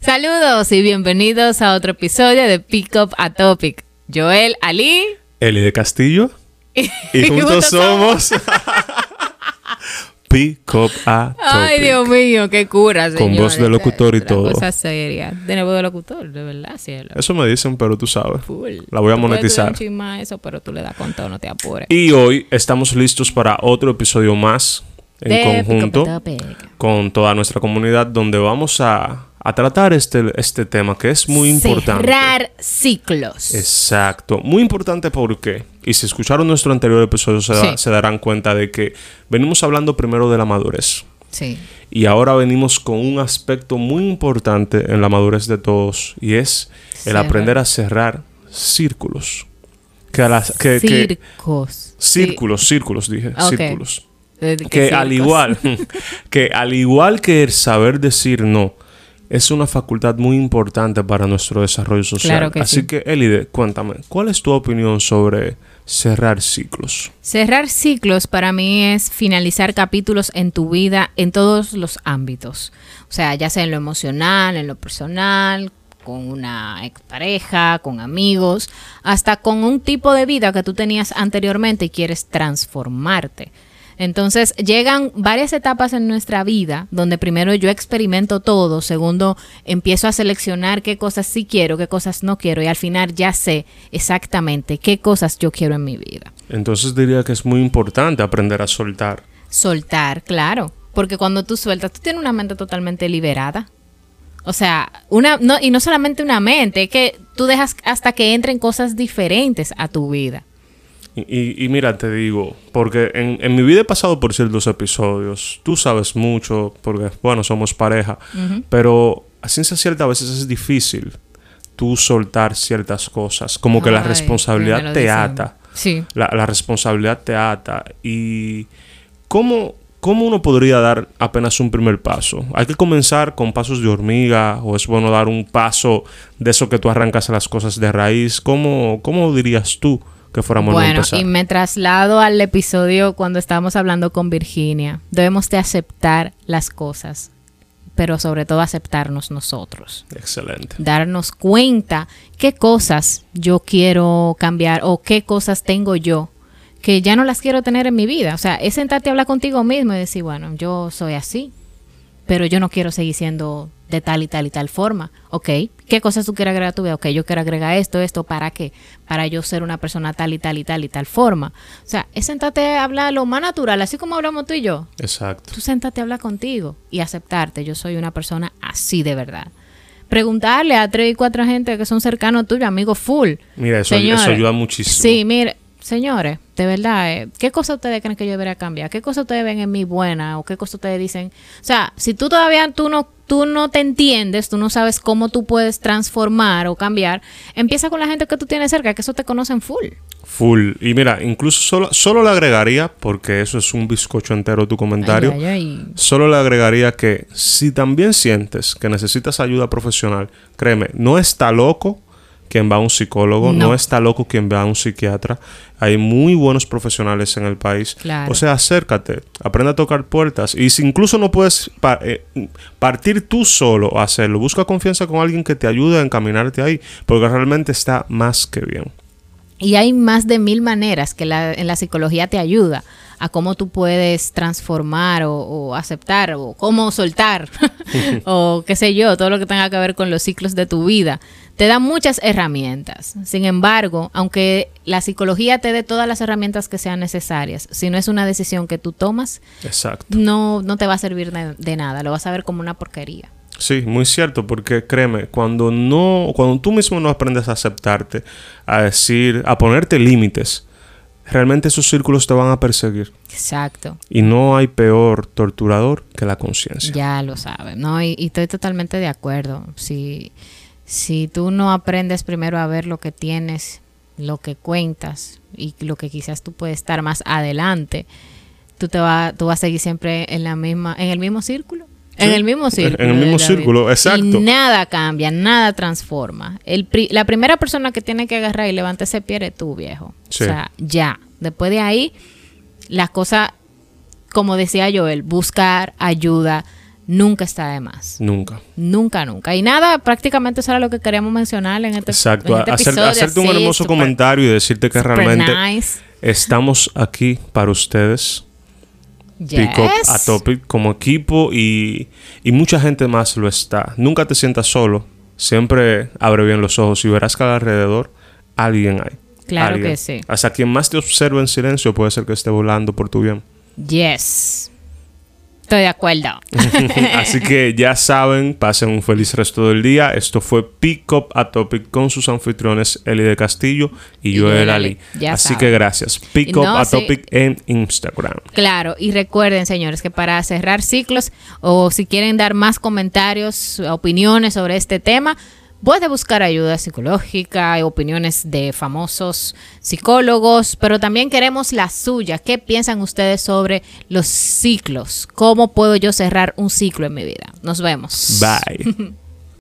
Saludos y bienvenidos a otro episodio de Pick Up a Topic. Joel Ali. Eli de Castillo. Y juntos somos Pick Up a Topic. Ay, Dios mío, qué cura, Con señores. voz de locutor y todo. Cosa seria. Tiene voz de locutor, de verdad, cielo. Eso me dicen, pero tú sabes. Full. La voy a Tú monetizar. un más eso, pero tú le das con todo, no te apures. Y hoy estamos listos para otro episodio más en De conjunto con toda nuestra comunidad donde vamos a, a tratar este, este tema que es muy importante. Cerrar ciclos. Exacto, muy importante porque, y si escucharon nuestro anterior episodio se, da- Sí. se darán cuenta de que venimos hablando primero de la madurez Sí. y ahora venimos con un aspecto muy importante en la madurez de todos y es el Cerrar. aprender a cerrar círculos. Que a las, que, círculos, círculos dije, círculos. Sí. ¿De qué Que al igual, que al igual que el saber decir no, es una facultad muy importante para nuestro desarrollo social. Claro que Así sí. que, Elide, cuéntame, ¿cuál es tu opinión sobre cerrar ciclos? Cerrar ciclos para mí es finalizar capítulos en tu vida en todos los ámbitos. O sea, ya sea en lo emocional, en lo personal, con una expareja, con amigos, hasta con un tipo de vida que tú tenías anteriormente y quieres transformarte. Entonces llegan varias etapas en nuestra vida donde primero yo experimento todo, segundo empiezo a seleccionar qué cosas sí quiero, qué cosas no quiero y al final ya sé exactamente qué cosas yo quiero en mi vida. Entonces diría que es muy importante aprender a soltar. Soltar, claro. Porque cuando tú sueltas, tú tienes una mente totalmente liberada. O sea, una, no, y no solamente una mente, es que tú dejas hasta que entren cosas diferentes a tu vida. Y, mira, te digo, porque en, en mi vida he pasado por ciertos episodios, tú sabes mucho, porque, bueno, somos pareja, pero a ciencia cierta a veces es difícil tú soltar ciertas cosas, como que la responsabilidad te dicen. ata. Sí. La, la responsabilidad te ata. ¿Y cómo, cómo uno podría dar apenas un primer paso? ¿Hay que comenzar con pasos de hormiga o es bueno dar un paso de eso que tú arrancas las cosas de raíz? ¿Cómo, cómo dirías tú que fuéramos a Bueno, empezar? y me traslado al episodio cuando estábamos hablando con Virginia. Debemos de aceptar las cosas, pero sobre todo aceptarnos nosotros. Excelente. darnos cuenta qué cosas yo quiero cambiar o qué cosas tengo yo que ya no las quiero tener en mi vida. O sea, es sentarte a hablar contigo mismo y decir, bueno, yo soy así, pero yo no quiero seguir siendo de tal y tal y tal forma. Ok, ¿qué cosas tú quieres agregar a tu vida? Ok, yo quiero agregar esto, esto, ¿para qué? Para yo ser una persona tal y tal y tal y tal forma. O sea, es sentarte a hablar lo más natural, así como hablamos tú y yo Exacto. tú sentate a hablar contigo y aceptarte. Yo soy una persona así de verdad. Preguntarle a tres y cuatro gente que son cercanos tuyos, amigos full. Mira, eso, Señores, eso ayuda muchísimo. Sí, mire, señores, de verdad, eh, ¿qué cosas ustedes creen que yo debería cambiar? ¿Qué cosas ustedes ven en mí buena? ¿O qué cosas ustedes dicen? O sea, si tú todavía tú no, tú no te entiendes, tú no sabes cómo tú puedes transformar o cambiar, empieza con la gente que tú tienes cerca, que eso te conocen full. Full. Y mira, incluso solo, solo le agregaría, porque eso es un bizcocho entero tu comentario, Ay, ay, ay. solo le agregaría que si también sientes que necesitas ayuda profesional, créeme, no está loco quien va a un psicólogo, no, No. está loco quien va a un psiquiatra. Hay muy buenos profesionales en el país. Claro. O sea, acércate, aprende a tocar puertas. Y si incluso no puedes pa- eh, partir tú solo a hacerlo, busca confianza con alguien que te ayude a encaminarte ahí, porque realmente está más que bien. Y hay más de mil maneras que la, en la psicología te ayuda a cómo tú puedes transformar o, o aceptar o cómo soltar o qué sé yo, todo lo que tenga que ver con los ciclos de tu vida. Te da muchas herramientas. Sin embargo, aunque la psicología te dé todas las herramientas que sean necesarias, si no es una decisión que tú tomas, Exacto. no, no te va a servir de, de nada, lo vas a ver como una porquería. Sí, muy cierto, porque créeme, cuando no, cuando tú mismo no aprendes a aceptarte, a decir, a ponerte límites, realmente esos círculos te van a perseguir. Exacto. Y no hay peor torturador que la conciencia. Ya lo sabes, ¿no? Y, y estoy totalmente de acuerdo. Si, si tú no aprendes primero a ver lo que tienes, lo que cuentas y lo que quizás tú puedes estar más adelante, tú te vas, tú vas a seguir siempre en la misma, en el mismo círculo. En el mismo círculo. en el mismo círculo, exacto. Y nada cambia, nada transforma. El pri- la primera persona que tiene que agarrar y levantar ese pie eres tú, viejo. Sí. O sea, ya. Después de ahí, las cosas, como decía Joel, buscar ayuda nunca está de más. Nunca. Nunca, nunca. Y nada, prácticamente eso era lo que queríamos mencionar en este, Exacto. en este Hacer- episodio, hacerte un así, hermoso comentario y decirte que realmente nice. estamos aquí para ustedes. Pick Up Yes. a Topic como equipo y, y mucha gente más lo está. Nunca te sientas solo. Siempre abre bien los ojos y verás que alrededor alguien hay. Claro Alguien. que sí. Hasta quien más te observe en silencio puede ser que esté volando por tu bien. Yes. Estoy de acuerdo. Así que ya saben, pasen un feliz resto del día. Esto fue Pick Up a Topic con sus anfitriones Eli de Castillo y, Y Joel Joel Ali. Ya Así saben. que gracias. Pick Up a sí. Topic en Instagram. Claro, y recuerden, señores, que para cerrar ciclos o si quieren dar más comentarios, opiniones sobre este tema, puede buscar ayuda psicológica, opiniones de famosos psicólogos, pero también queremos la suya. ¿Qué piensan ustedes sobre los ciclos? ¿Cómo puedo yo cerrar un ciclo en mi vida? Nos vemos. Bye.